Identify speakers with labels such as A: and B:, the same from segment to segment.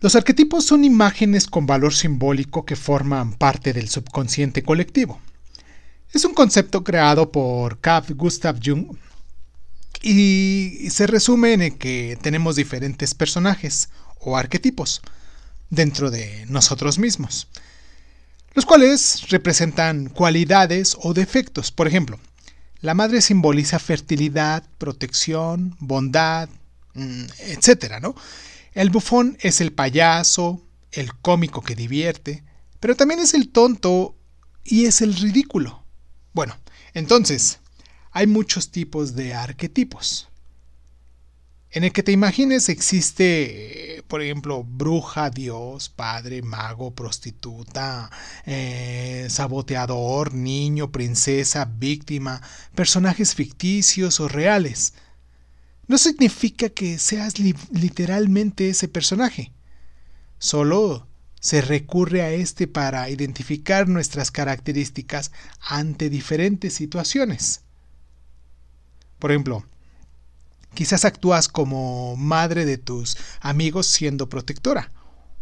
A: Los arquetipos son imágenes con valor simbólico que forman parte del subconsciente colectivo. Es un concepto creado por Carl Gustav Jung y se resume en que tenemos diferentes personajes o arquetipos dentro de nosotros mismos, los cuales representan cualidades o defectos. Por ejemplo, la madre simboliza fertilidad, protección, bondad, mm, etc. ¿no? El bufón es el payaso, el cómico que divierte, pero también es el tonto y es el ridículo. Bueno, entonces, hay muchos tipos de arquetipos. En el que te imagines existe, por ejemplo, bruja, dios, padre, mago, prostituta, eh, saboteador, niño, princesa, víctima, personajes ficticios o reales. No significa que seas literalmente ese personaje. Solo se recurre a este para identificar nuestras características ante diferentes situaciones. Por ejemplo, quizás actúas como madre de tus amigos siendo protectora,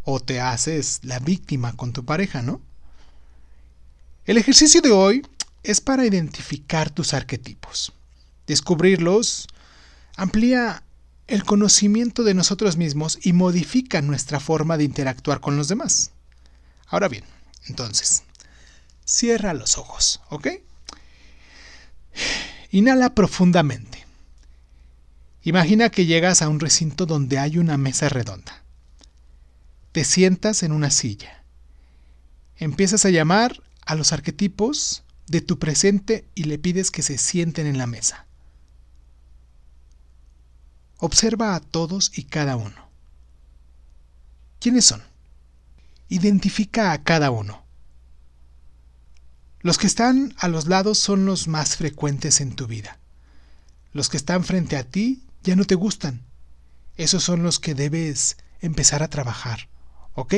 A: o te haces la víctima con tu pareja, ¿no? El ejercicio de hoy es para identificar tus arquetipos. Descubrirlos amplía el conocimiento de nosotros mismos y modifica nuestra forma de interactuar con los demás. Ahora bien, entonces, cierra los ojos, ¿ok? Inhala profundamente. Imagina que llegas a un recinto donde hay una mesa redonda. Te sientas en una silla. Empiezas a llamar a los arquetipos de tu presente y le pides que se sienten en la mesa. Observa a todos y cada uno. ¿Quiénes son? Identifica a cada uno. Los que están a los lados son los más frecuentes en tu vida. Los que están frente a ti ya no te gustan. Esos son los que debes empezar a trabajar. ¿Ok?